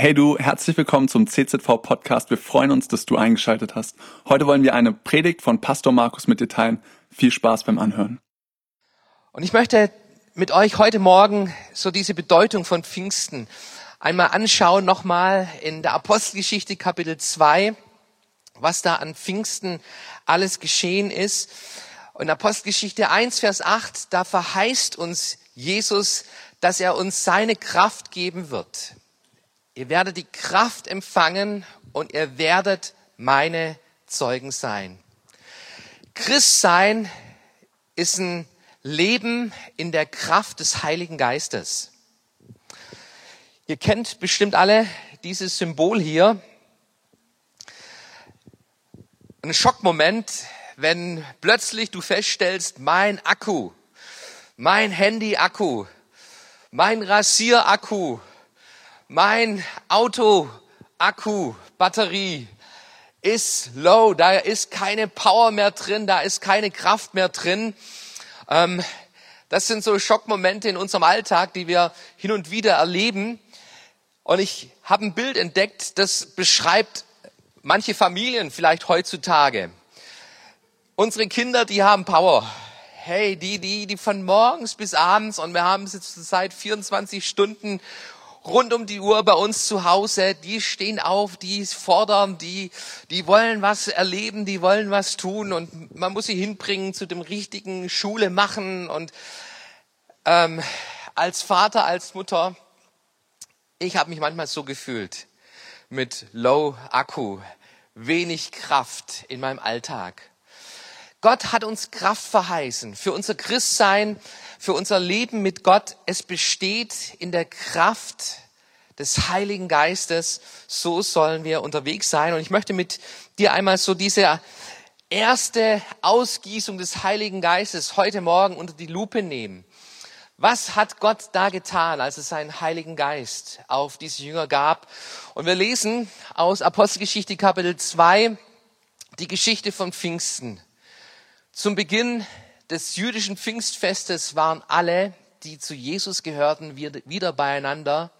Hey du, herzlich willkommen zum CZV Podcast. Wir freuen uns, dass du eingeschaltet hast. Heute wollen wir eine Predigt von Pastor Markus mit dir teilen. Viel Spaß beim Anhören. Und ich möchte mit euch heute Morgen so diese Bedeutung von Pfingsten einmal anschauen, nochmal in der Apostelgeschichte Kapitel 2, was da an Pfingsten alles geschehen ist. Und Apostelgeschichte 1, Vers 8, da verheißt uns Jesus, dass er uns seine Kraft geben wird. Ihr werdet die Kraft empfangen und ihr werdet meine Zeugen sein. Christ sein ist ein Leben in der Kraft des Heiligen Geistes. Ihr kennt bestimmt alle dieses Symbol hier. Ein Schockmoment, wenn plötzlich du feststellst, mein Akku, mein Handy-Akku, mein Rasierakku, mein Auto, Akku, Batterie ist low, da ist keine Power mehr drin, da ist keine Kraft mehr drin. Ähm, das sind so Schockmomente in unserem Alltag, die wir hin und wieder erleben. Und ich habe ein Bild entdeckt, das beschreibt manche Familien vielleicht heutzutage. Unsere Kinder, die haben Power. Hey, die, die, die von morgens bis abends und wir haben sie zurzeit 24 Stunden rund um die Uhr bei uns zu Hause, die stehen auf, die fordern, die, die wollen was erleben, die wollen was tun. Und man muss sie hinbringen zu dem richtigen Schule machen. Und ähm, als Vater, als Mutter, ich habe mich manchmal so gefühlt mit Low Akku, wenig Kraft in meinem Alltag. Gott hat uns Kraft verheißen für unser Christsein, für unser Leben mit Gott. Es besteht in der Kraft des Heiligen Geistes. So sollen wir unterwegs sein. Und ich möchte mit dir einmal so diese erste Ausgießung des Heiligen Geistes heute Morgen unter die Lupe nehmen. Was hat Gott da getan, als es seinen Heiligen Geist auf diese Jünger gab? Und wir lesen aus Apostelgeschichte Kapitel 2 die Geschichte von Pfingsten. Zum Beginn des jüdischen Pfingstfestes waren alle, die zu Jesus gehörten, wieder beieinander.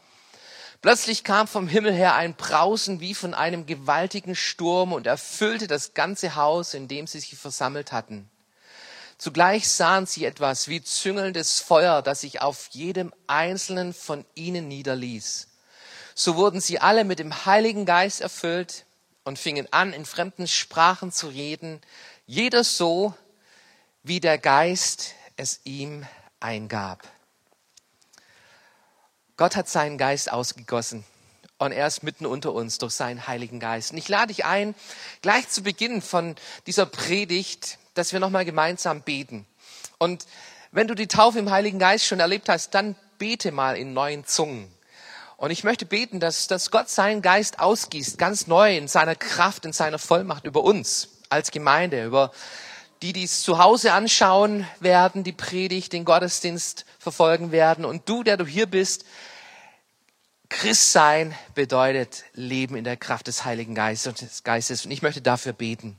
Plötzlich kam vom Himmel her ein Brausen wie von einem gewaltigen Sturm und erfüllte das ganze Haus, in dem sie sich versammelt hatten. Zugleich sahen sie etwas wie züngelndes Feuer, das sich auf jedem einzelnen von ihnen niederließ. So wurden sie alle mit dem Heiligen Geist erfüllt und fingen an, in fremden Sprachen zu reden, jeder so, wie der Geist es ihm eingab. Gott hat seinen Geist ausgegossen und er ist mitten unter uns durch seinen Heiligen Geist. Und ich lade dich ein, gleich zu Beginn von dieser Predigt, dass wir nochmal gemeinsam beten. Und wenn du die Taufe im Heiligen Geist schon erlebt hast, dann bete mal in neuen Zungen. Und ich möchte beten, dass, dass Gott seinen Geist ausgießt, ganz neu in seiner Kraft, in seiner Vollmacht über uns als Gemeinde, über die, die es zu Hause anschauen werden, die Predigt, den Gottesdienst verfolgen werden. Und du, der du hier bist, Christ sein bedeutet Leben in der Kraft des Heiligen Geistes. Und ich möchte dafür beten.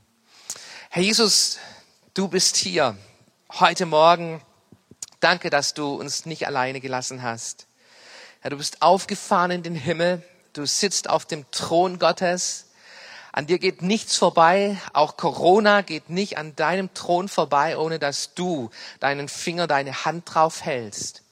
Herr Jesus, du bist hier heute Morgen. Danke, dass du uns nicht alleine gelassen hast. Herr, du bist aufgefahren in den Himmel. Du sitzt auf dem Thron Gottes. An dir geht nichts vorbei, auch Corona geht nicht an deinem Thron vorbei, ohne dass du deinen Finger, deine Hand drauf hältst.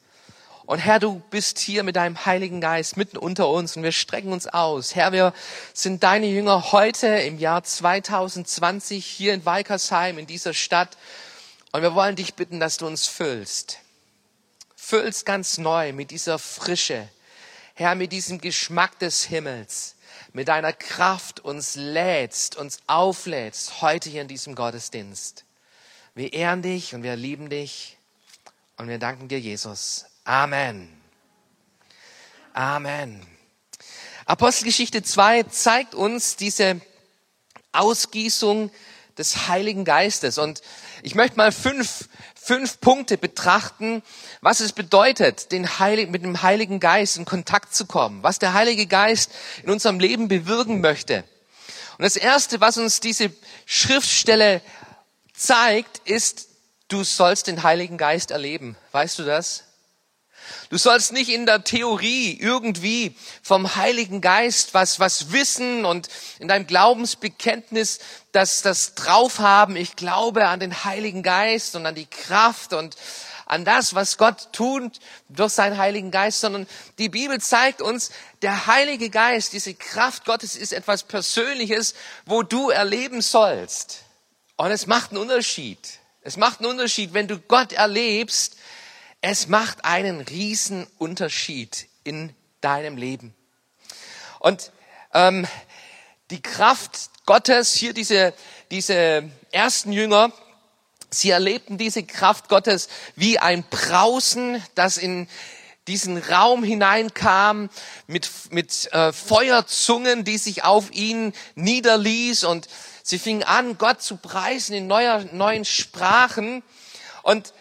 Und Herr, du bist hier mit deinem Heiligen Geist mitten unter uns und wir strecken uns aus. Herr, wir sind deine Jünger heute im Jahr 2020 hier in Weikersheim, in dieser Stadt. Und wir wollen dich bitten, dass du uns füllst. Füllst ganz neu mit dieser Frische. Herr, mit diesem Geschmack des Himmels mit deiner Kraft uns lädst, uns auflädst, heute hier in diesem Gottesdienst. Wir ehren dich und wir lieben dich und wir danken dir, Jesus. Amen. Amen. Apostelgeschichte 2 zeigt uns diese Ausgießung des Heiligen Geistes. Und ich möchte mal fünf, fünf Punkte betrachten, was es bedeutet, den Heiligen, mit dem Heiligen Geist in Kontakt zu kommen, was der Heilige Geist in unserem Leben bewirken möchte. Und das Erste, was uns diese Schriftstelle zeigt, ist, du sollst den Heiligen Geist erleben. Weißt du das? Du sollst nicht in der Theorie irgendwie vom Heiligen Geist was, was wissen und in deinem Glaubensbekenntnis das, das drauf haben. Ich glaube an den Heiligen Geist und an die Kraft und an das, was Gott tut durch seinen Heiligen Geist, sondern die Bibel zeigt uns, der Heilige Geist, diese Kraft Gottes ist etwas Persönliches, wo du erleben sollst. Und es macht einen Unterschied. Es macht einen Unterschied, wenn du Gott erlebst, es macht einen riesen Unterschied in deinem Leben. Und ähm, die Kraft Gottes, hier diese, diese ersten Jünger, sie erlebten diese Kraft Gottes wie ein Brausen, das in diesen Raum hineinkam mit, mit äh, Feuerzungen, die sich auf ihn niederließ und sie fingen an, Gott zu preisen in neuer, neuen Sprachen. Und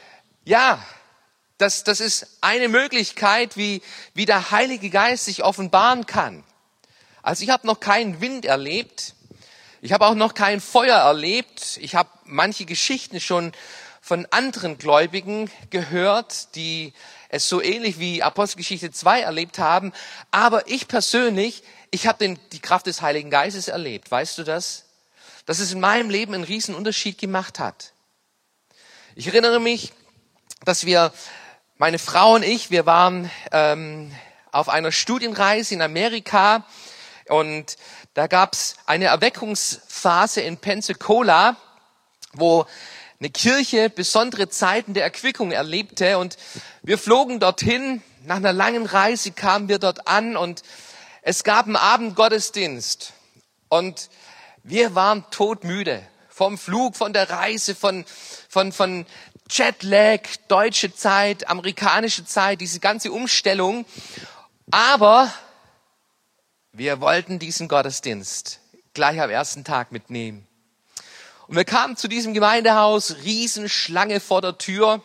ja, das, das ist eine Möglichkeit, wie, wie der Heilige Geist sich offenbaren kann. Also ich habe noch keinen Wind erlebt. Ich habe auch noch kein Feuer erlebt. Ich habe manche Geschichten schon von anderen Gläubigen gehört, die es so ähnlich wie Apostelgeschichte 2 erlebt haben. Aber ich persönlich, ich habe die Kraft des Heiligen Geistes erlebt. Weißt du das? Dass es in meinem Leben einen riesen Unterschied gemacht hat. Ich erinnere mich, dass wir meine Frau und ich, wir waren ähm, auf einer Studienreise in Amerika und da gab's eine Erweckungsphase in Pensacola, wo eine Kirche besondere Zeiten der Erquickung erlebte und wir flogen dorthin. Nach einer langen Reise kamen wir dort an und es gab einen Abendgottesdienst und wir waren todmüde vom Flug, von der Reise, von, von, von Jetlag, deutsche Zeit, amerikanische Zeit, diese ganze Umstellung. Aber wir wollten diesen Gottesdienst gleich am ersten Tag mitnehmen. Und wir kamen zu diesem Gemeindehaus, Riesenschlange vor der Tür.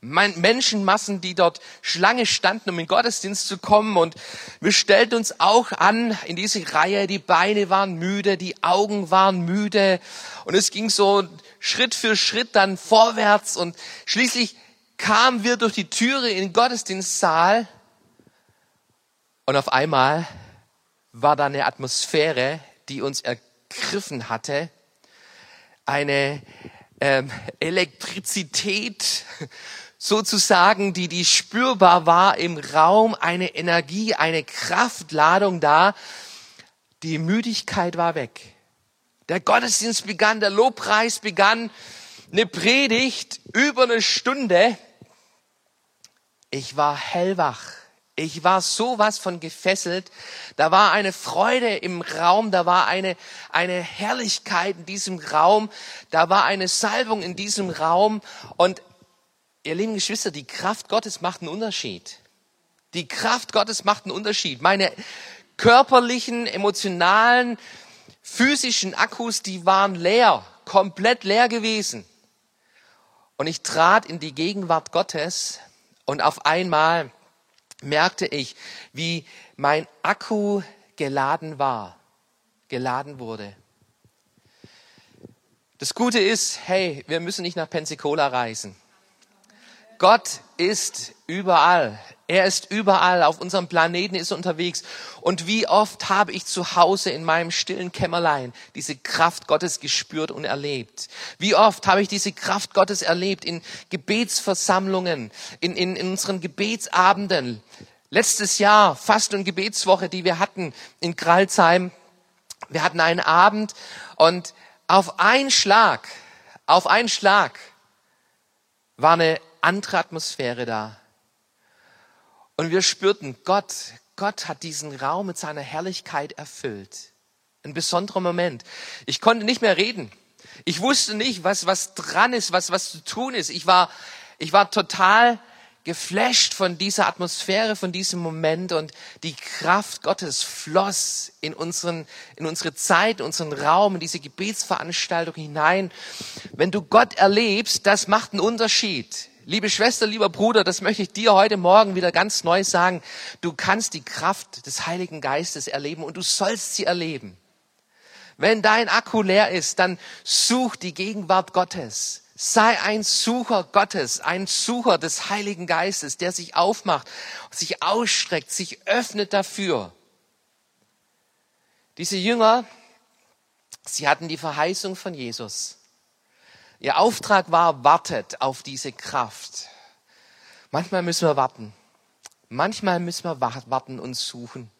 Menschenmassen, die dort Schlange standen, um in Gottesdienst zu kommen. Und wir stellten uns auch an in diese Reihe. Die Beine waren müde, die Augen waren müde. Und es ging so Schritt für Schritt dann vorwärts. Und schließlich kamen wir durch die Türe in den Gottesdienstsaal. Und auf einmal war da eine Atmosphäre, die uns ergriffen hatte. Eine ähm, Elektrizität, sozusagen, die, die spürbar war im Raum, eine Energie, eine Kraftladung da. Die Müdigkeit war weg. Der Gottesdienst begann, der Lobpreis begann, eine Predigt über eine Stunde. Ich war hellwach. Ich war sowas von gefesselt. Da war eine Freude im Raum, da war eine, eine Herrlichkeit in diesem Raum, da war eine Salbung in diesem Raum und Ihr lieben Geschwister, die Kraft Gottes macht einen Unterschied. Die Kraft Gottes macht einen Unterschied. Meine körperlichen, emotionalen, physischen Akkus, die waren leer, komplett leer gewesen. Und ich trat in die Gegenwart Gottes und auf einmal merkte ich, wie mein Akku geladen war, geladen wurde. Das Gute ist, hey, wir müssen nicht nach Pensacola reisen. Gott ist überall. Er ist überall. Auf unserem Planeten ist er unterwegs. Und wie oft habe ich zu Hause in meinem stillen Kämmerlein diese Kraft Gottes gespürt und erlebt? Wie oft habe ich diese Kraft Gottes erlebt in Gebetsversammlungen, in, in, in unseren Gebetsabenden? Letztes Jahr, Fast- und Gebetswoche, die wir hatten in Kralsheim. Wir hatten einen Abend und auf einen Schlag, auf einen Schlag war eine andere Atmosphäre da. Und wir spürten, Gott, Gott hat diesen Raum mit seiner Herrlichkeit erfüllt. Ein besonderer Moment. Ich konnte nicht mehr reden. Ich wusste nicht, was, was dran ist, was, was zu tun ist. Ich war, ich war total geflasht von dieser Atmosphäre, von diesem Moment und die Kraft Gottes floss in unseren, in unsere Zeit, in unseren Raum, in diese Gebetsveranstaltung hinein. Wenn du Gott erlebst, das macht einen Unterschied. Liebe Schwester, lieber Bruder, das möchte ich dir heute Morgen wieder ganz neu sagen. Du kannst die Kraft des Heiligen Geistes erleben und du sollst sie erleben. Wenn dein Akku leer ist, dann such die Gegenwart Gottes. Sei ein Sucher Gottes, ein Sucher des Heiligen Geistes, der sich aufmacht, sich ausstreckt, sich öffnet dafür. Diese Jünger, sie hatten die Verheißung von Jesus. Ihr Auftrag war, wartet auf diese Kraft. Manchmal müssen wir warten. Manchmal müssen wir warten und suchen.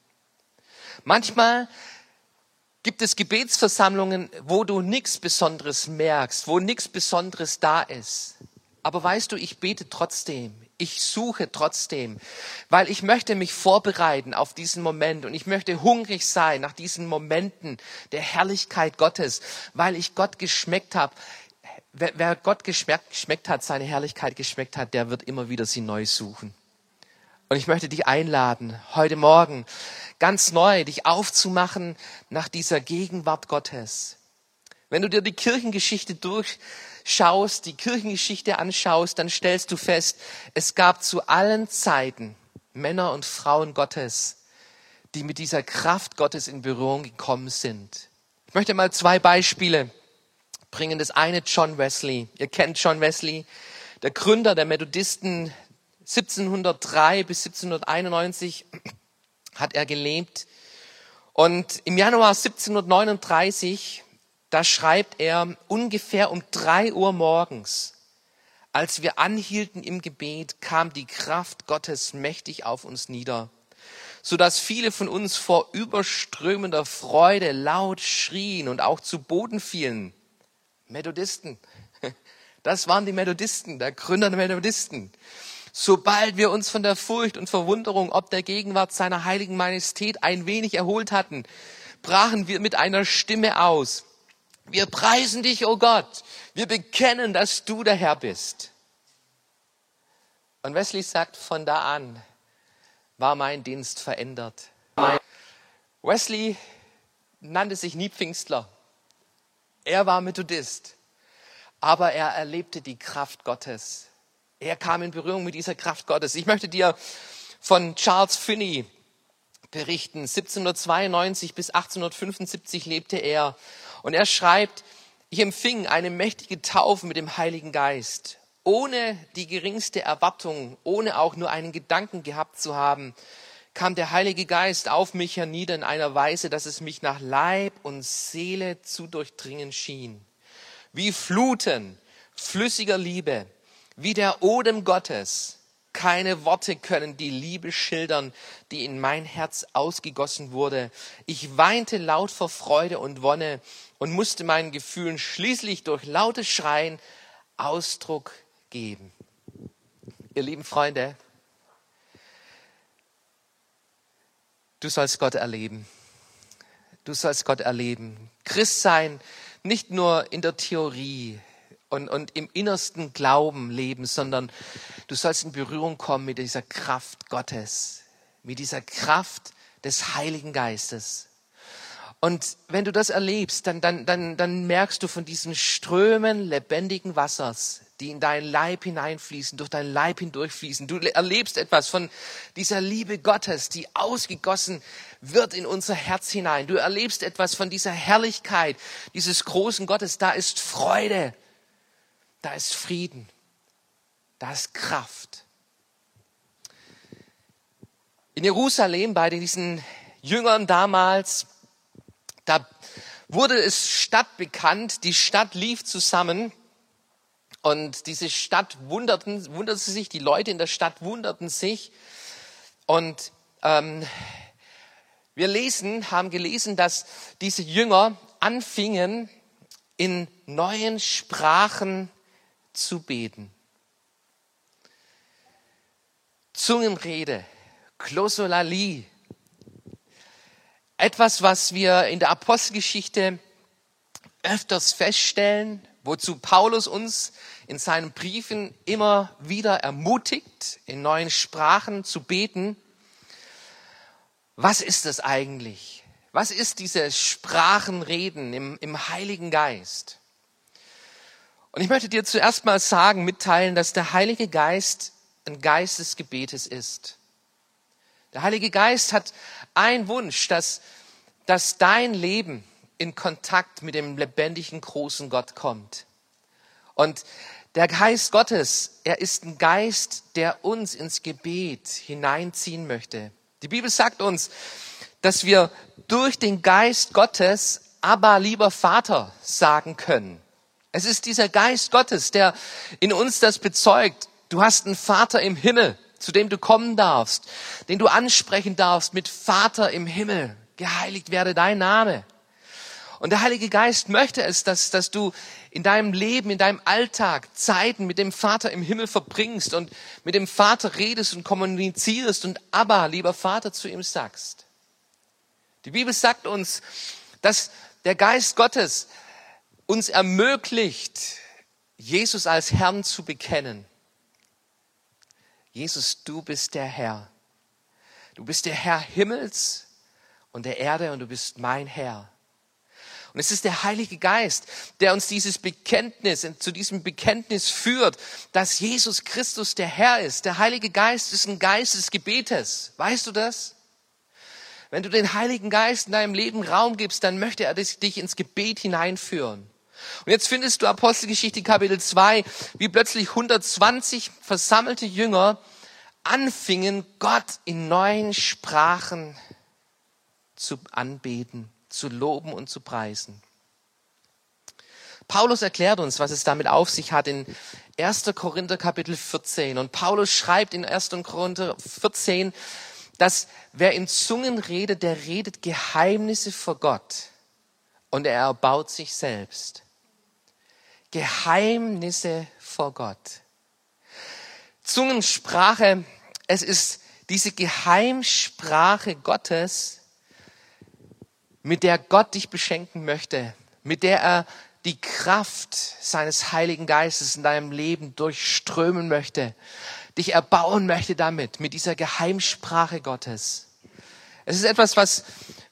Manchmal gibt es Gebetsversammlungen, wo du nichts Besonderes merkst, wo nichts Besonderes da ist. Aber weißt du, ich bete trotzdem. Ich suche trotzdem, weil ich möchte mich vorbereiten auf diesen Moment und ich möchte hungrig sein nach diesen Momenten der Herrlichkeit Gottes, weil ich Gott geschmeckt habe. Wer, wer Gott geschmeckt, geschmeckt hat, seine Herrlichkeit geschmeckt hat, der wird immer wieder sie neu suchen. Und ich möchte dich einladen, heute Morgen ganz neu dich aufzumachen nach dieser Gegenwart Gottes. Wenn du dir die Kirchengeschichte durchschaust, die Kirchengeschichte anschaust, dann stellst du fest, es gab zu allen Zeiten Männer und Frauen Gottes, die mit dieser Kraft Gottes in Berührung gekommen sind. Ich möchte mal zwei Beispiele bringen. Das eine John Wesley. Ihr kennt John Wesley, der Gründer der Methodisten 1703 bis 1791 hat er gelebt. Und im Januar 1739, da schreibt er ungefähr um drei Uhr morgens, als wir anhielten im Gebet, kam die Kraft Gottes mächtig auf uns nieder, so dass viele von uns vor überströmender Freude laut schrien und auch zu Boden fielen. Methodisten. Das waren die Methodisten, der Gründer der Methodisten. Sobald wir uns von der Furcht und Verwunderung ob der Gegenwart seiner heiligen Majestät ein wenig erholt hatten, brachen wir mit einer Stimme aus. Wir preisen dich, o oh Gott. Wir bekennen, dass du der Herr bist. Und Wesley sagt, von da an war mein Dienst verändert. Wesley nannte sich nie Pfingstler. Er war Methodist. Aber er erlebte die Kraft Gottes. Er kam in Berührung mit dieser Kraft Gottes. Ich möchte dir von Charles Finney berichten. 1792 bis 1875 lebte er. Und er schreibt, ich empfing eine mächtige Taufe mit dem Heiligen Geist, ohne die geringste Erwartung, ohne auch nur einen Gedanken gehabt zu haben, kam der Heilige Geist auf mich hernieder in einer Weise, dass es mich nach Leib und Seele zu durchdringen schien. Wie Fluten flüssiger Liebe wie der Odem Gottes. Keine Worte können die Liebe schildern, die in mein Herz ausgegossen wurde. Ich weinte laut vor Freude und Wonne und musste meinen Gefühlen schließlich durch lautes Schreien Ausdruck geben. Ihr lieben Freunde, du sollst Gott erleben. Du sollst Gott erleben. Christ sein, nicht nur in der Theorie, und, und im innersten Glauben leben, sondern du sollst in Berührung kommen mit dieser Kraft Gottes, mit dieser Kraft des Heiligen Geistes. Und wenn du das erlebst, dann, dann, dann, dann merkst du von diesen Strömen lebendigen Wassers, die in deinen Leib hineinfließen, durch deinen Leib hindurchfließen. Du erlebst etwas von dieser Liebe Gottes, die ausgegossen wird in unser Herz hinein. Du erlebst etwas von dieser Herrlichkeit dieses großen Gottes. Da ist Freude, da ist Frieden, da ist Kraft. In Jerusalem bei diesen Jüngern damals, da wurde es stadtbekannt, die Stadt lief zusammen und diese Stadt wunderten, wunderte sich, die Leute in der Stadt wunderten sich und ähm, wir lesen, haben gelesen, dass diese Jünger anfingen, in neuen Sprachen zu beten. Zungenrede, Klosolalie. Etwas, was wir in der Apostelgeschichte öfters feststellen, wozu Paulus uns in seinen Briefen immer wieder ermutigt, in neuen Sprachen zu beten. Was ist das eigentlich? Was ist dieses Sprachenreden im, im Heiligen Geist? Und ich möchte dir zuerst mal sagen, mitteilen, dass der Heilige Geist ein Geist des Gebetes ist. Der Heilige Geist hat einen Wunsch, dass, dass dein Leben in Kontakt mit dem lebendigen, großen Gott kommt. Und der Geist Gottes, er ist ein Geist, der uns ins Gebet hineinziehen möchte. Die Bibel sagt uns, dass wir durch den Geist Gottes aber lieber Vater sagen können. Es ist dieser Geist Gottes, der in uns das bezeugt. Du hast einen Vater im Himmel, zu dem du kommen darfst, den du ansprechen darfst mit Vater im Himmel. Geheiligt werde dein Name. Und der Heilige Geist möchte es, dass, dass du in deinem Leben, in deinem Alltag Zeiten mit dem Vater im Himmel verbringst und mit dem Vater redest und kommunizierst und aber, lieber Vater, zu ihm sagst. Die Bibel sagt uns, dass der Geist Gottes uns ermöglicht, Jesus als Herrn zu bekennen. Jesus, du bist der Herr. Du bist der Herr Himmels und der Erde und du bist mein Herr. Und es ist der Heilige Geist, der uns dieses Bekenntnis, zu diesem Bekenntnis führt, dass Jesus Christus der Herr ist. Der Heilige Geist ist ein Geist des Gebetes. Weißt du das? Wenn du den Heiligen Geist in deinem Leben Raum gibst, dann möchte er dich ins Gebet hineinführen. Und jetzt findest du Apostelgeschichte Kapitel 2, wie plötzlich 120 versammelte Jünger anfingen, Gott in neuen Sprachen zu anbeten zu loben und zu preisen. Paulus erklärt uns, was es damit auf sich hat in 1. Korinther Kapitel 14. Und Paulus schreibt in 1. Korinther 14, dass wer in Zungen redet, der redet Geheimnisse vor Gott und er erbaut sich selbst. Geheimnisse vor Gott. Zungensprache, es ist diese Geheimsprache Gottes, mit der Gott dich beschenken möchte, mit der er die Kraft seines Heiligen Geistes in deinem Leben durchströmen möchte, dich erbauen möchte damit, mit dieser Geheimsprache Gottes. Es ist etwas, was,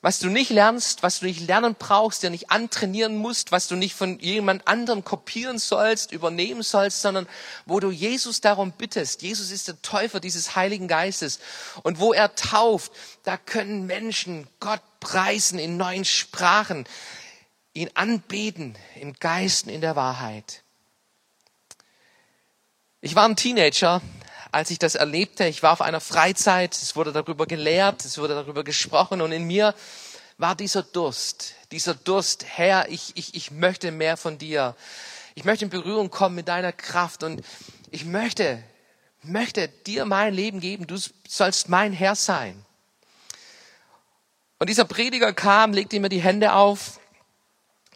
was du nicht lernst, was du nicht lernen brauchst, dir nicht antrainieren musst, was du nicht von jemand anderem kopieren sollst, übernehmen sollst, sondern wo du Jesus darum bittest. Jesus ist der Täufer dieses Heiligen Geistes. Und wo er tauft, da können Menschen Gott preisen in neuen Sprachen, ihn anbeten im Geist in der Wahrheit. Ich war ein Teenager, als ich das erlebte. Ich war auf einer Freizeit, es wurde darüber gelehrt, es wurde darüber gesprochen und in mir war dieser Durst, dieser Durst, Herr, ich, ich, ich möchte mehr von dir. Ich möchte in Berührung kommen mit deiner Kraft und ich möchte, möchte dir mein Leben geben. Du sollst mein Herr sein. Und dieser Prediger kam, legte mir die Hände auf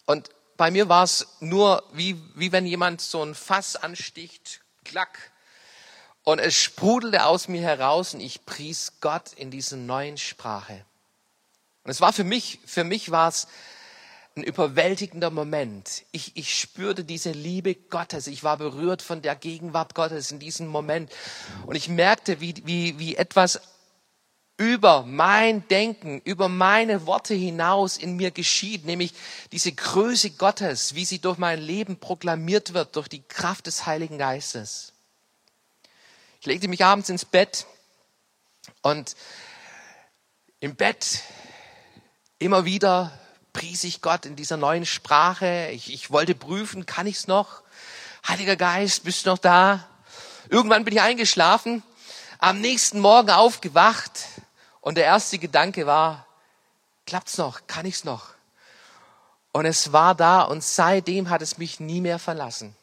und bei mir war es nur wie, wie wenn jemand so ein Fass ansticht, klack. Und es sprudelte aus mir heraus und ich pries Gott in dieser neuen Sprache. Und es war für mich, für mich war es ein überwältigender Moment. Ich, ich spürte diese Liebe Gottes. Ich war berührt von der Gegenwart Gottes in diesem Moment. Und ich merkte, wie, wie, wie etwas über mein Denken, über meine Worte hinaus in mir geschieht, nämlich diese Größe Gottes, wie sie durch mein Leben proklamiert wird, durch die Kraft des Heiligen Geistes. Ich legte mich abends ins Bett und im Bett immer wieder pries ich Gott in dieser neuen Sprache. Ich, ich wollte prüfen, kann ich's noch? Heiliger Geist, bist du noch da? Irgendwann bin ich eingeschlafen, am nächsten Morgen aufgewacht und der erste Gedanke war, klappt's noch? Kann ich's noch? Und es war da und seitdem hat es mich nie mehr verlassen.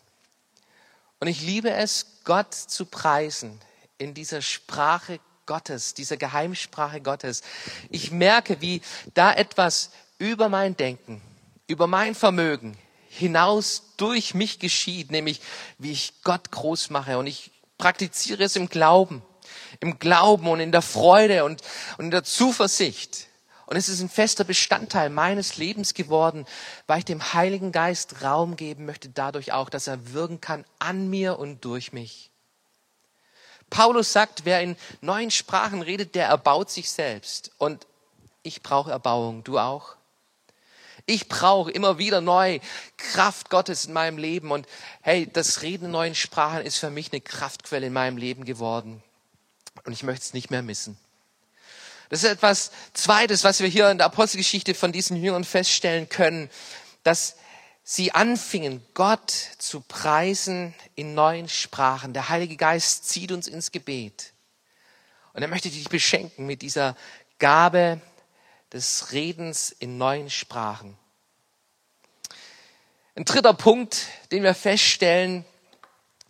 Und ich liebe es, Gott zu preisen in dieser Sprache Gottes, dieser Geheimsprache Gottes. Ich merke, wie da etwas über mein Denken, über mein Vermögen hinaus durch mich geschieht, nämlich wie ich Gott groß mache und ich praktiziere es im Glauben im Glauben und in der Freude und, und in der Zuversicht. Und es ist ein fester Bestandteil meines Lebens geworden, weil ich dem Heiligen Geist Raum geben möchte, dadurch auch, dass er wirken kann an mir und durch mich. Paulus sagt, wer in neuen Sprachen redet, der erbaut sich selbst. Und ich brauche Erbauung, du auch? Ich brauche immer wieder neu Kraft Gottes in meinem Leben. Und hey, das Reden in neuen Sprachen ist für mich eine Kraftquelle in meinem Leben geworden und ich möchte es nicht mehr missen. Das ist etwas Zweites, was wir hier in der Apostelgeschichte von diesen Jüngern feststellen können, dass sie anfingen, Gott zu preisen in neuen Sprachen. Der Heilige Geist zieht uns ins Gebet. Und er möchte dich beschenken mit dieser Gabe des Redens in neuen Sprachen. Ein dritter Punkt, den wir feststellen,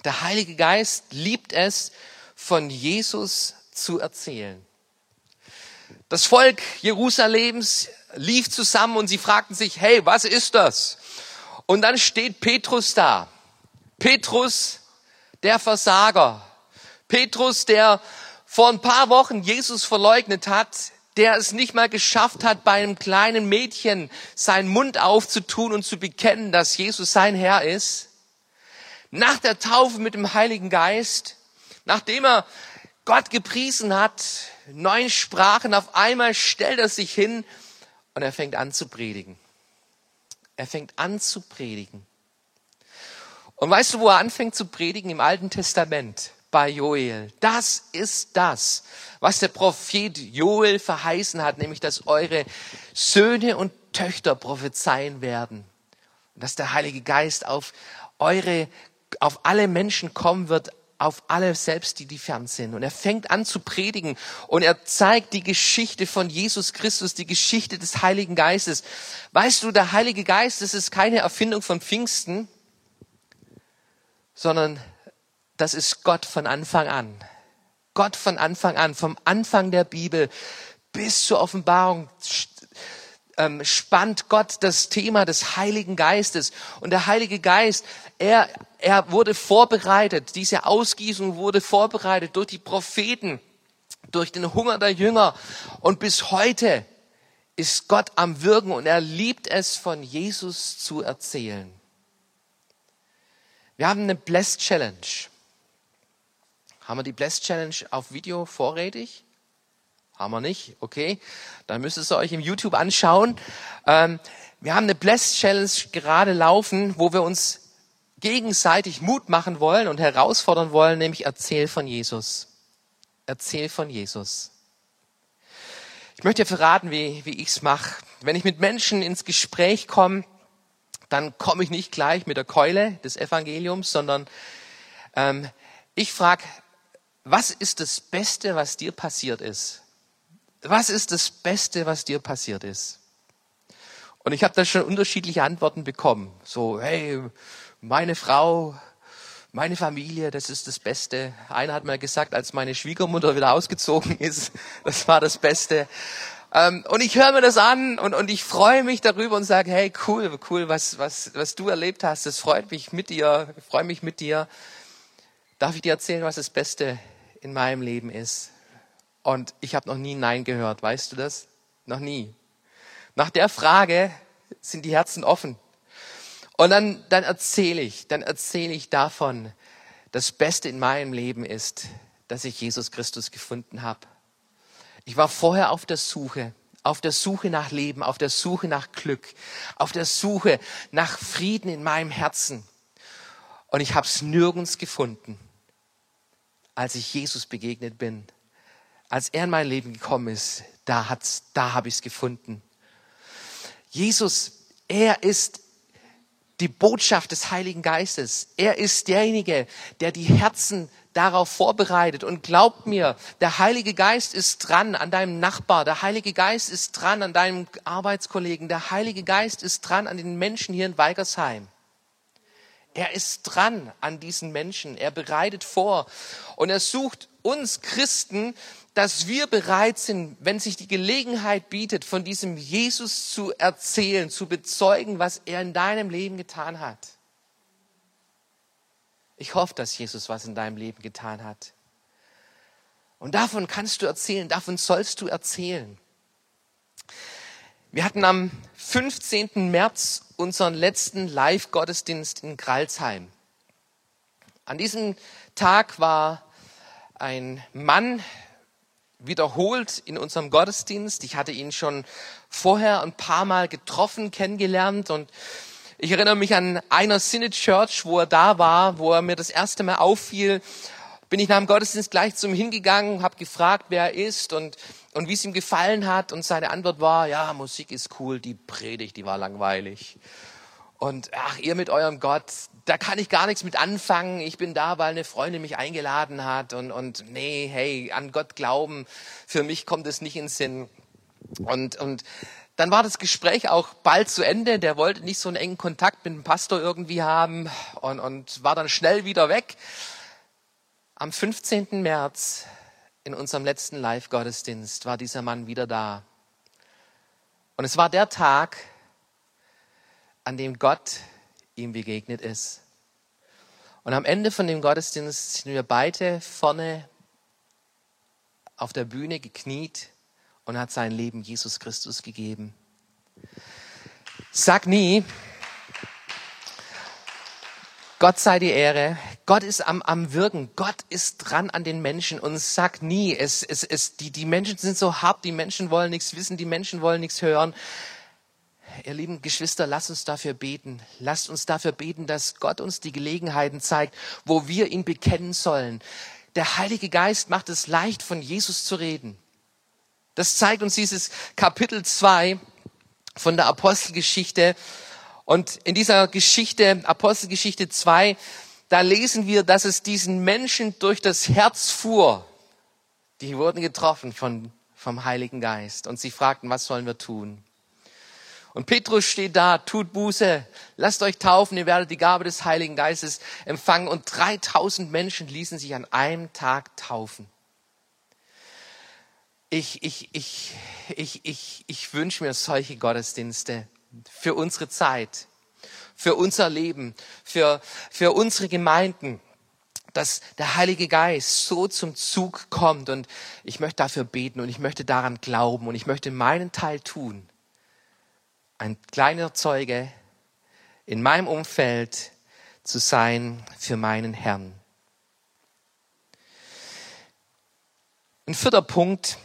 der Heilige Geist liebt es, von Jesus zu erzählen. Das Volk Jerusalems lief zusammen und sie fragten sich, hey, was ist das? Und dann steht Petrus da. Petrus, der Versager. Petrus, der vor ein paar Wochen Jesus verleugnet hat, der es nicht mal geschafft hat, bei einem kleinen Mädchen seinen Mund aufzutun und zu bekennen, dass Jesus sein Herr ist. Nach der Taufe mit dem Heiligen Geist, nachdem er Gott gepriesen hat, neun Sprachen, auf einmal stellt er sich hin und er fängt an zu predigen. Er fängt an zu predigen. Und weißt du, wo er anfängt zu predigen? Im Alten Testament bei Joel. Das ist das, was der Prophet Joel verheißen hat, nämlich dass eure Söhne und Töchter prophezeien werden. Und dass der Heilige Geist auf eure, auf alle Menschen kommen wird, auf alle selbst, die die fern sind. Und er fängt an zu predigen und er zeigt die Geschichte von Jesus Christus, die Geschichte des Heiligen Geistes. Weißt du, der Heilige Geist, das ist keine Erfindung von Pfingsten, sondern das ist Gott von Anfang an. Gott von Anfang an, vom Anfang der Bibel bis zur Offenbarung ähm, spannt Gott das Thema des Heiligen Geistes. Und der Heilige Geist, er, er wurde vorbereitet, diese Ausgießung wurde vorbereitet durch die Propheten, durch den Hunger der Jünger. Und bis heute ist Gott am Wirken und er liebt es, von Jesus zu erzählen. Wir haben eine Blessed Challenge. Haben wir die Bless Challenge auf Video vorrätig? Haben wir nicht? Okay. Dann müsst ihr es euch im YouTube anschauen. Ähm, wir haben eine Bless Challenge gerade laufen, wo wir uns gegenseitig Mut machen wollen und herausfordern wollen, nämlich erzähl von Jesus. Erzähl von Jesus. Ich möchte dir verraten, wie, wie ich es mache. Wenn ich mit Menschen ins Gespräch komme, dann komme ich nicht gleich mit der Keule des Evangeliums, sondern ähm, ich frage, was ist das Beste, was dir passiert ist? Was ist das Beste, was dir passiert ist? Und ich habe da schon unterschiedliche Antworten bekommen. So, hey, meine Frau, meine Familie, das ist das Beste. Einer hat mal gesagt, als meine Schwiegermutter wieder ausgezogen ist, das war das Beste. Ähm, und ich höre mir das an und, und ich freue mich darüber und sage, hey, cool, cool, was, was, was du erlebt hast, das freut mich mit dir, ich freue mich mit dir. Darf ich dir erzählen, was das Beste in meinem Leben ist. Und ich habe noch nie Nein gehört, weißt du das? Noch nie. Nach der Frage sind die Herzen offen. Und dann, dann erzähle ich, dann erzähle ich davon, das Beste in meinem Leben ist, dass ich Jesus Christus gefunden habe. Ich war vorher auf der Suche, auf der Suche nach Leben, auf der Suche nach Glück, auf der Suche nach Frieden in meinem Herzen. Und ich habe es nirgends gefunden als ich Jesus begegnet bin, als er in mein Leben gekommen ist, da hat's, da habe ich es gefunden. Jesus, er ist die Botschaft des Heiligen Geistes. Er ist derjenige, der die Herzen darauf vorbereitet. Und glaubt mir, der Heilige Geist ist dran an deinem Nachbar. Der Heilige Geist ist dran an deinem Arbeitskollegen. Der Heilige Geist ist dran an den Menschen hier in Weigersheim. Er ist dran an diesen Menschen. Er bereitet vor. Und er sucht uns Christen, dass wir bereit sind, wenn sich die Gelegenheit bietet, von diesem Jesus zu erzählen, zu bezeugen, was er in deinem Leben getan hat. Ich hoffe, dass Jesus was in deinem Leben getan hat. Und davon kannst du erzählen, davon sollst du erzählen. Wir hatten am 15. März unseren letzten Live-Gottesdienst in Kralsheim. An diesem Tag war ein Mann wiederholt in unserem Gottesdienst. Ich hatte ihn schon vorher ein paar Mal getroffen, kennengelernt und ich erinnere mich an einer Synod Church, wo er da war, wo er mir das erste Mal auffiel. Bin ich nach dem Gottesdienst gleich zum hingegangen, habe gefragt, wer er ist und und wie es ihm gefallen hat. Und seine Antwort war, ja, Musik ist cool, die Predigt, die war langweilig. Und ach, ihr mit eurem Gott, da kann ich gar nichts mit anfangen. Ich bin da, weil eine Freundin mich eingeladen hat. Und, und nee, hey, an Gott glauben, für mich kommt es nicht in Sinn. Und, und dann war das Gespräch auch bald zu Ende. Der wollte nicht so einen engen Kontakt mit dem Pastor irgendwie haben und, und war dann schnell wieder weg. Am 15. März in unserem letzten Live-Gottesdienst war dieser Mann wieder da. Und es war der Tag, an dem Gott ihm begegnet ist. Und am Ende von dem Gottesdienst sind wir beide vorne auf der Bühne gekniet und hat sein Leben Jesus Christus gegeben. Sag nie, Gott sei die Ehre. Gott ist am, am Wirken. Gott ist dran an den Menschen und sag nie, es, es, es, die, die Menschen sind so hart, die Menschen wollen nichts wissen, die Menschen wollen nichts hören ihr lieben Geschwister, lasst uns dafür beten. Lasst uns dafür beten, dass Gott uns die Gelegenheiten zeigt, wo wir ihn bekennen sollen. Der Heilige Geist macht es leicht, von Jesus zu reden. Das zeigt uns dieses Kapitel 2 von der Apostelgeschichte. Und in dieser Geschichte, Apostelgeschichte 2, da lesen wir, dass es diesen Menschen durch das Herz fuhr. Die wurden getroffen von, vom Heiligen Geist. Und sie fragten, was sollen wir tun? Und Petrus steht da, tut Buße, lasst euch taufen, ihr werdet die Gabe des Heiligen Geistes empfangen. Und 3000 Menschen ließen sich an einem Tag taufen. Ich, ich, ich, ich, ich, ich wünsche mir solche Gottesdienste für unsere Zeit, für unser Leben, für, für unsere Gemeinden dass der Heilige Geist so zum Zug kommt und ich möchte dafür beten und ich möchte daran glauben und ich möchte meinen Teil tun ein kleiner Zeuge in meinem Umfeld zu sein für meinen Herrn. Ein vierter Punkt.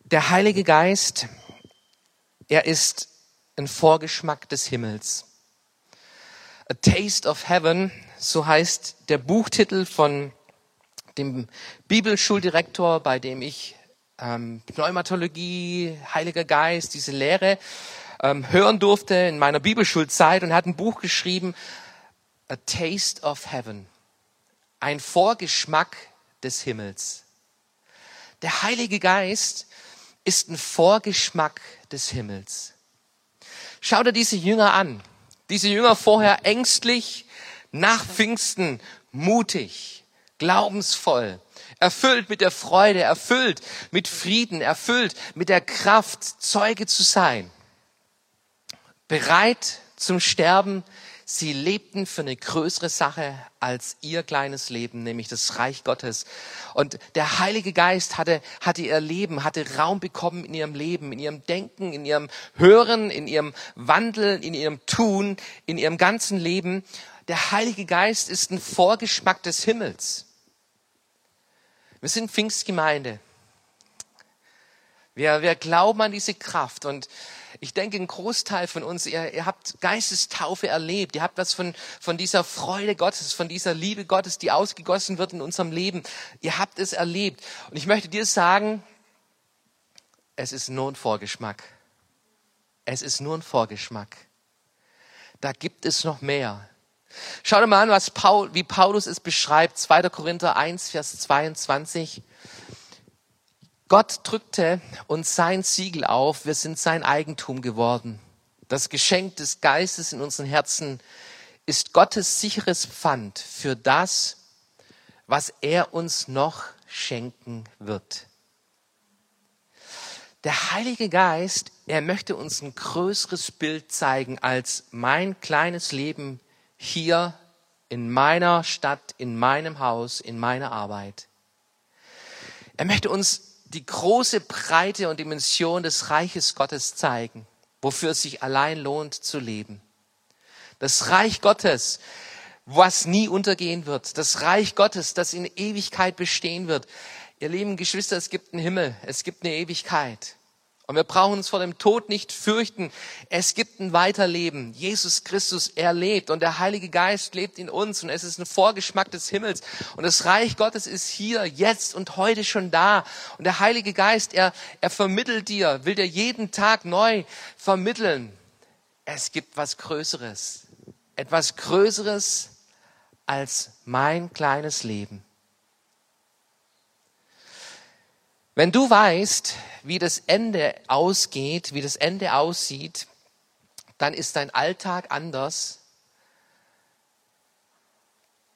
Der Heilige Geist, er ist ein Vorgeschmack des Himmels. A Taste of Heaven, so heißt der Buchtitel von dem Bibelschuldirektor, bei dem ich ähm, Pneumatologie, Heiliger Geist, diese Lehre ähm, hören durfte in meiner Bibelschulzeit und hat ein Buch geschrieben, A Taste of Heaven, ein Vorgeschmack des Himmels. Der Heilige Geist ist ein Vorgeschmack des Himmels. Schau dir diese Jünger an. Diese Jünger vorher ängstlich, nach Pfingsten mutig, glaubensvoll, erfüllt mit der Freude, erfüllt mit Frieden, erfüllt mit der Kraft, Zeuge zu sein. Bereit zum Sterben. Sie lebten für eine größere Sache als ihr kleines Leben, nämlich das Reich Gottes. Und der Heilige Geist hatte, hatte ihr Leben, hatte Raum bekommen in ihrem Leben, in ihrem Denken, in ihrem Hören, in ihrem Wandeln, in ihrem Tun, in ihrem ganzen Leben. Der Heilige Geist ist ein Vorgeschmack des Himmels. Wir sind Pfingstgemeinde. Wir, wir glauben an diese Kraft und ich denke, ein Großteil von uns, ihr, ihr habt Geistestaufe erlebt. Ihr habt was von, von dieser Freude Gottes, von dieser Liebe Gottes, die ausgegossen wird in unserem Leben. Ihr habt es erlebt. Und ich möchte dir sagen, es ist nur ein Vorgeschmack. Es ist nur ein Vorgeschmack. Da gibt es noch mehr. Schau dir mal an, was Paul, wie Paulus es beschreibt, 2. Korinther 1, Vers 22. Gott drückte uns sein Siegel auf, wir sind sein Eigentum geworden. Das Geschenk des Geistes in unseren Herzen ist Gottes sicheres Pfand für das, was er uns noch schenken wird. Der Heilige Geist, er möchte uns ein größeres Bild zeigen als mein kleines Leben hier in meiner Stadt, in meinem Haus, in meiner Arbeit. Er möchte uns die große Breite und Dimension des Reiches Gottes zeigen, wofür es sich allein lohnt zu leben. Das Reich Gottes, was nie untergehen wird. Das Reich Gottes, das in Ewigkeit bestehen wird. Ihr lieben Geschwister, es gibt einen Himmel, es gibt eine Ewigkeit. Und wir brauchen uns vor dem Tod nicht fürchten. Es gibt ein Weiterleben. Jesus Christus, er lebt und der Heilige Geist lebt in uns und es ist ein Vorgeschmack des Himmels. Und das Reich Gottes ist hier, jetzt und heute schon da. Und der Heilige Geist, er, er vermittelt dir, will dir jeden Tag neu vermitteln. Es gibt was Größeres. Etwas Größeres als mein kleines Leben. Wenn du weißt, wie das Ende ausgeht, wie das Ende aussieht, dann ist dein Alltag anders.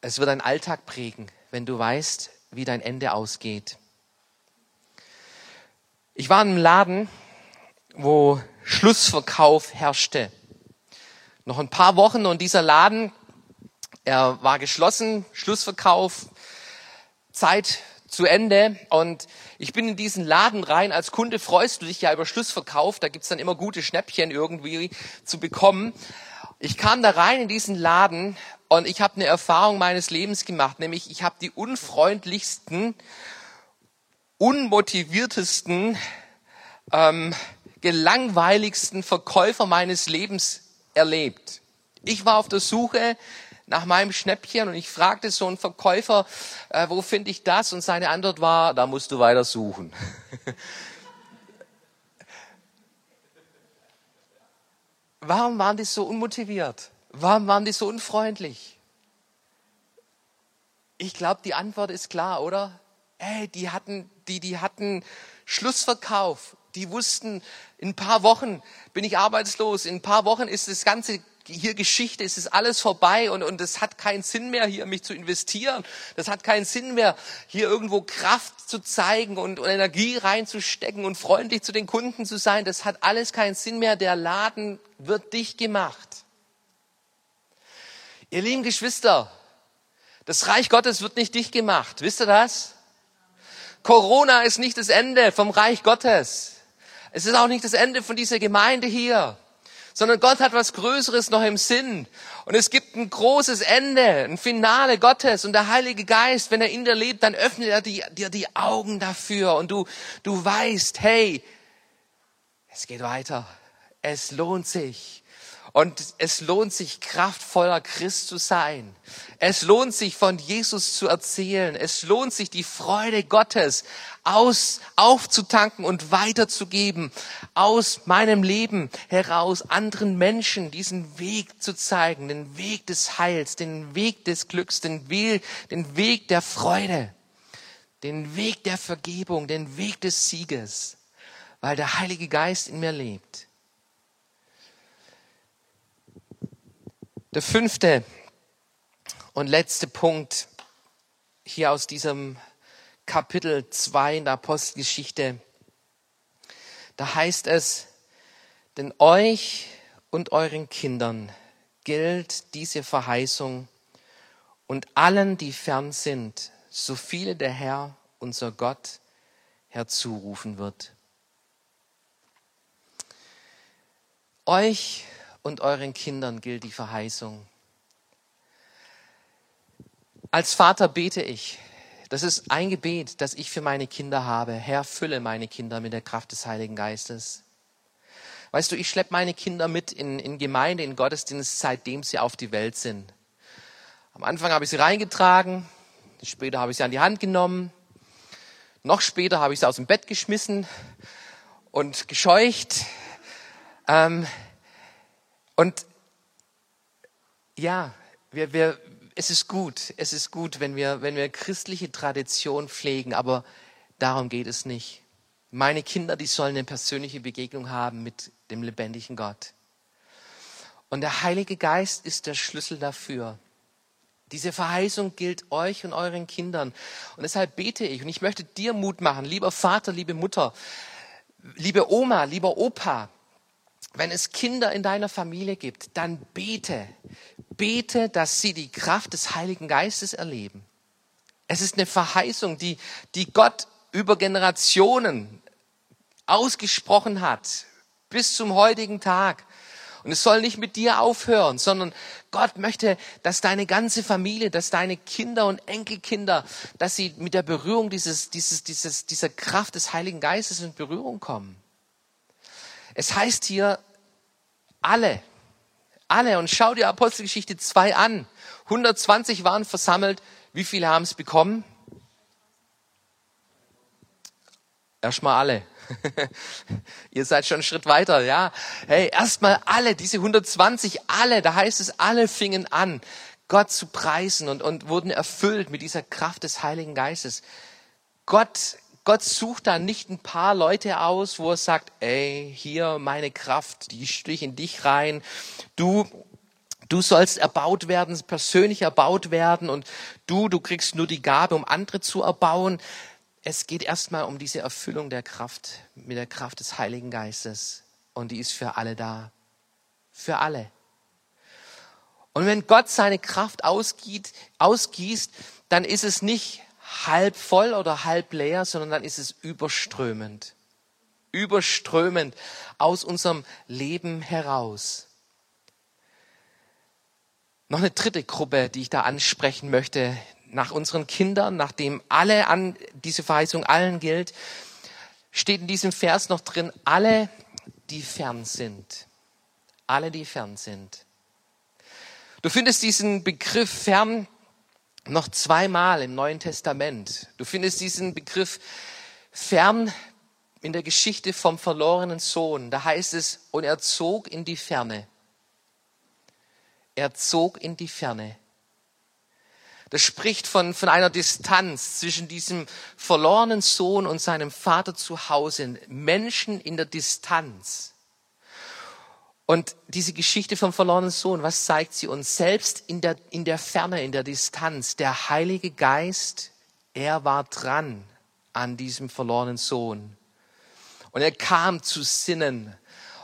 Es wird dein Alltag prägen, wenn du weißt, wie dein Ende ausgeht. Ich war in einem Laden, wo Schlussverkauf herrschte. Noch ein paar Wochen und dieser Laden, er war geschlossen, Schlussverkauf, Zeit zu Ende und ich bin in diesen Laden rein. Als Kunde freust du dich ja über Schlussverkauf, da gibt's dann immer gute Schnäppchen irgendwie zu bekommen. Ich kam da rein in diesen Laden und ich habe eine Erfahrung meines Lebens gemacht, nämlich ich habe die unfreundlichsten, unmotiviertesten, ähm, gelangweiligsten Verkäufer meines Lebens erlebt. Ich war auf der Suche nach meinem Schnäppchen und ich fragte so einen Verkäufer, äh, wo finde ich das? Und seine Antwort war, da musst du weiter suchen. Warum waren die so unmotiviert? Warum waren die so unfreundlich? Ich glaube, die Antwort ist klar, oder? Ey, die hatten, die, die hatten Schlussverkauf. Die wussten, in ein paar Wochen bin ich arbeitslos, in ein paar Wochen ist das ganze hier Geschichte, es ist alles vorbei und, und es hat keinen Sinn mehr, hier mich zu investieren. Das hat keinen Sinn mehr, hier irgendwo Kraft zu zeigen und, und Energie reinzustecken und freundlich zu den Kunden zu sein. Das hat alles keinen Sinn mehr. Der Laden wird dicht gemacht. Ihr lieben Geschwister, das Reich Gottes wird nicht dicht gemacht. Wisst ihr das? Corona ist nicht das Ende vom Reich Gottes. Es ist auch nicht das Ende von dieser Gemeinde hier sondern Gott hat was Größeres noch im Sinn. Und es gibt ein großes Ende, ein Finale Gottes und der Heilige Geist, wenn er in dir lebt, dann öffnet er dir die, die Augen dafür und du, du weißt, hey, es geht weiter. Es lohnt sich. Und es lohnt sich, kraftvoller Christ zu sein. Es lohnt sich, von Jesus zu erzählen. Es lohnt sich, die Freude Gottes aus, aufzutanken und weiterzugeben. Aus meinem Leben heraus anderen Menschen diesen Weg zu zeigen. Den Weg des Heils, den Weg des Glücks, den Weg, den Weg der Freude. Den Weg der Vergebung, den Weg des Sieges. Weil der Heilige Geist in mir lebt. Der fünfte und letzte Punkt hier aus diesem Kapitel 2 in der Apostelgeschichte. Da heißt es, denn euch und euren Kindern gilt diese Verheißung und allen, die fern sind, so viele der Herr, unser Gott, herzurufen wird. Euch und euren Kindern gilt die Verheißung. Als Vater bete ich. Das ist ein Gebet, das ich für meine Kinder habe. Herr, fülle meine Kinder mit der Kraft des Heiligen Geistes. Weißt du, ich schleppe meine Kinder mit in, in Gemeinde, in Gottesdienst, seitdem sie auf die Welt sind. Am Anfang habe ich sie reingetragen, später habe ich sie an die Hand genommen, noch später habe ich sie aus dem Bett geschmissen und gescheucht. Ähm, und ja, wir, wir, es ist gut, es ist gut, wenn wir, wenn wir christliche Tradition pflegen, aber darum geht es nicht. Meine Kinder, die sollen eine persönliche Begegnung haben mit dem lebendigen Gott. Und der Heilige Geist ist der Schlüssel dafür. Diese Verheißung gilt euch und euren Kindern. Und deshalb bete ich und ich möchte dir Mut machen, lieber Vater, liebe Mutter, liebe Oma, lieber Opa, wenn es Kinder in deiner Familie gibt, dann bete. Bete, dass sie die Kraft des Heiligen Geistes erleben. Es ist eine Verheißung, die, die Gott über Generationen ausgesprochen hat, bis zum heutigen Tag. Und es soll nicht mit dir aufhören, sondern Gott möchte, dass deine ganze Familie, dass deine Kinder und Enkelkinder, dass sie mit der Berührung dieses, dieses, dieses, dieser Kraft des Heiligen Geistes in Berührung kommen. Es heißt hier alle, alle. Und schau dir Apostelgeschichte 2 an. 120 waren versammelt. Wie viele haben es bekommen? Erstmal alle. Ihr seid schon einen Schritt weiter, ja. Hey, erstmal alle, diese 120, alle, da heißt es, alle fingen an, Gott zu preisen und, und wurden erfüllt mit dieser Kraft des Heiligen Geistes. Gott, Gott sucht da nicht ein paar Leute aus, wo er sagt, ey, hier meine Kraft, die stich in dich rein. Du, du sollst erbaut werden, persönlich erbaut werden und du, du kriegst nur die Gabe, um andere zu erbauen. Es geht erstmal um diese Erfüllung der Kraft mit der Kraft des Heiligen Geistes. Und die ist für alle da. Für alle. Und wenn Gott seine Kraft ausgießt, ausgießt, dann ist es nicht halb voll oder halb leer, sondern dann ist es überströmend. Überströmend aus unserem Leben heraus. Noch eine dritte Gruppe, die ich da ansprechen möchte, nach unseren Kindern, nachdem alle an diese Verheißung allen gilt, steht in diesem Vers noch drin, alle, die fern sind. Alle, die fern sind. Du findest diesen Begriff fern noch zweimal im Neuen Testament. Du findest diesen Begriff fern in der Geschichte vom verlorenen Sohn. Da heißt es, und er zog in die Ferne. Er zog in die Ferne. Das spricht von, von einer Distanz zwischen diesem verlorenen Sohn und seinem Vater zu Hause. Menschen in der Distanz. Und diese Geschichte vom verlorenen Sohn, was zeigt sie uns? Selbst in der, in der Ferne, in der Distanz, der Heilige Geist, er war dran an diesem verlorenen Sohn. Und er kam zu Sinnen.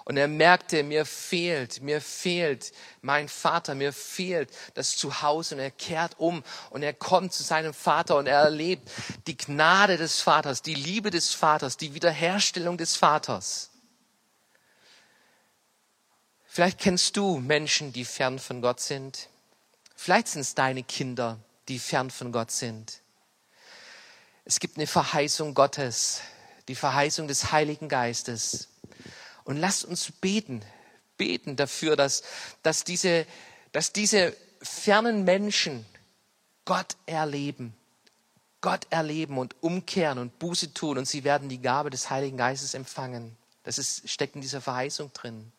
Und er merkte, mir fehlt, mir fehlt mein Vater, mir fehlt das Zuhause. Und er kehrt um und er kommt zu seinem Vater und er erlebt die Gnade des Vaters, die Liebe des Vaters, die Wiederherstellung des Vaters. Vielleicht kennst du Menschen, die fern von Gott sind. Vielleicht sind es deine Kinder, die fern von Gott sind. Es gibt eine Verheißung Gottes, die Verheißung des Heiligen Geistes. Und lasst uns beten, beten dafür, dass, dass, diese, dass diese fernen Menschen Gott erleben. Gott erleben und umkehren und Buße tun und sie werden die Gabe des Heiligen Geistes empfangen. Das ist, steckt in dieser Verheißung drin.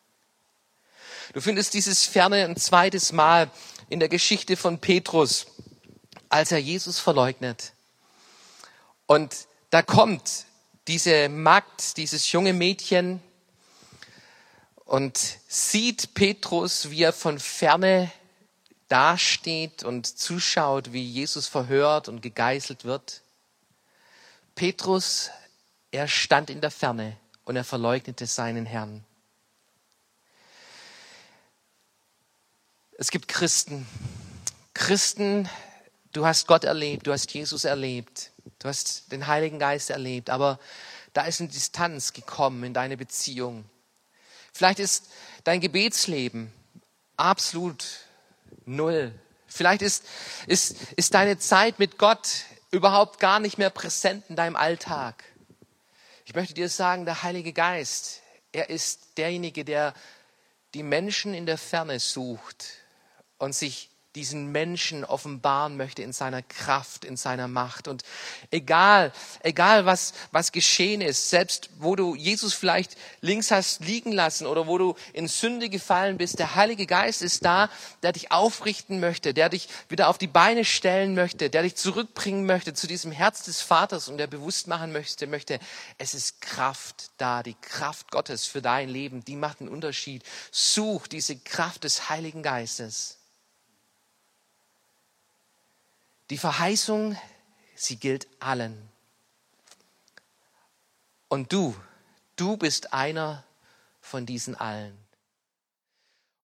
Du findest dieses Ferne ein zweites Mal in der Geschichte von Petrus, als er Jesus verleugnet. Und da kommt diese Magd, dieses junge Mädchen, und sieht Petrus, wie er von ferne dasteht und zuschaut, wie Jesus verhört und gegeißelt wird. Petrus, er stand in der Ferne und er verleugnete seinen Herrn. Es gibt Christen. Christen, du hast Gott erlebt, du hast Jesus erlebt, du hast den Heiligen Geist erlebt, aber da ist eine Distanz gekommen in deine Beziehung. Vielleicht ist dein Gebetsleben absolut null. Vielleicht ist, ist, ist deine Zeit mit Gott überhaupt gar nicht mehr präsent in deinem Alltag. Ich möchte dir sagen, der Heilige Geist, er ist derjenige, der die Menschen in der Ferne sucht und sich diesen Menschen offenbaren möchte in seiner Kraft, in seiner Macht. Und egal, egal was, was geschehen ist, selbst wo du Jesus vielleicht links hast liegen lassen oder wo du in Sünde gefallen bist, der Heilige Geist ist da, der dich aufrichten möchte, der dich wieder auf die Beine stellen möchte, der dich zurückbringen möchte zu diesem Herz des Vaters und der bewusst machen möchte, möchte, es ist Kraft da, die Kraft Gottes für dein Leben, die macht einen Unterschied. Such diese Kraft des Heiligen Geistes. Die Verheißung, sie gilt allen. Und du, du bist einer von diesen allen.